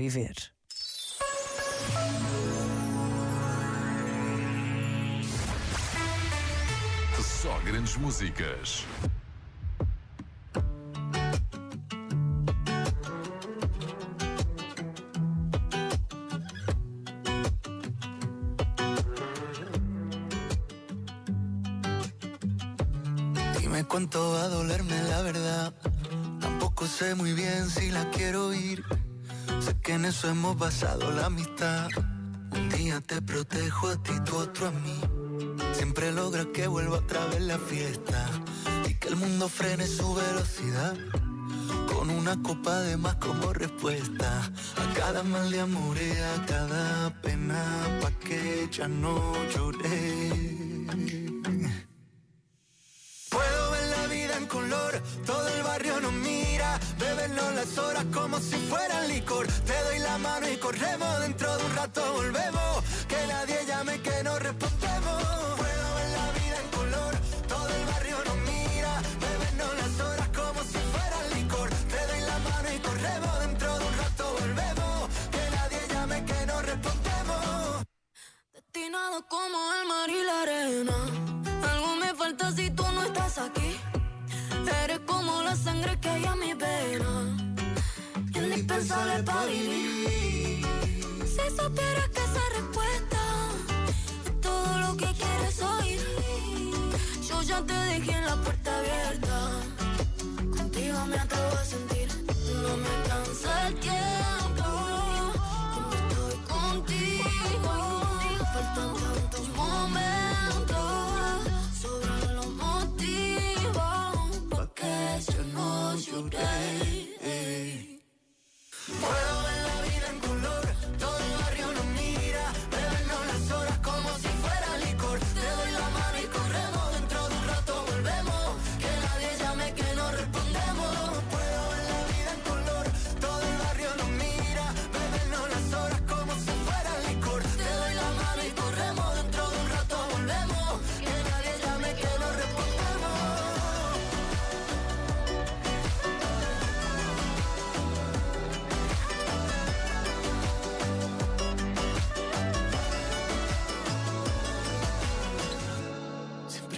viver. Só grandes músicas. Dime cuánto va a dolerme la verdad. Tampoco sé muy bien si la quiero ir. Sé que en eso hemos basado la amistad. Un día te protejo a ti, tu otro a mí. Siempre logra que vuelva otra vez la fiesta y que el mundo frene su velocidad. Con una copa de más como respuesta a cada mal de amor y a cada pena pa' que ya no lloré. Puedo ver la vida en color, bebernos las horas como si fueran licor. Te doy la mano y corremos, dentro de un rato volvemos, que nadie llame que no respondemos. calla mi pena Yo ni pensaré para vivir Si supieras que se arrepiente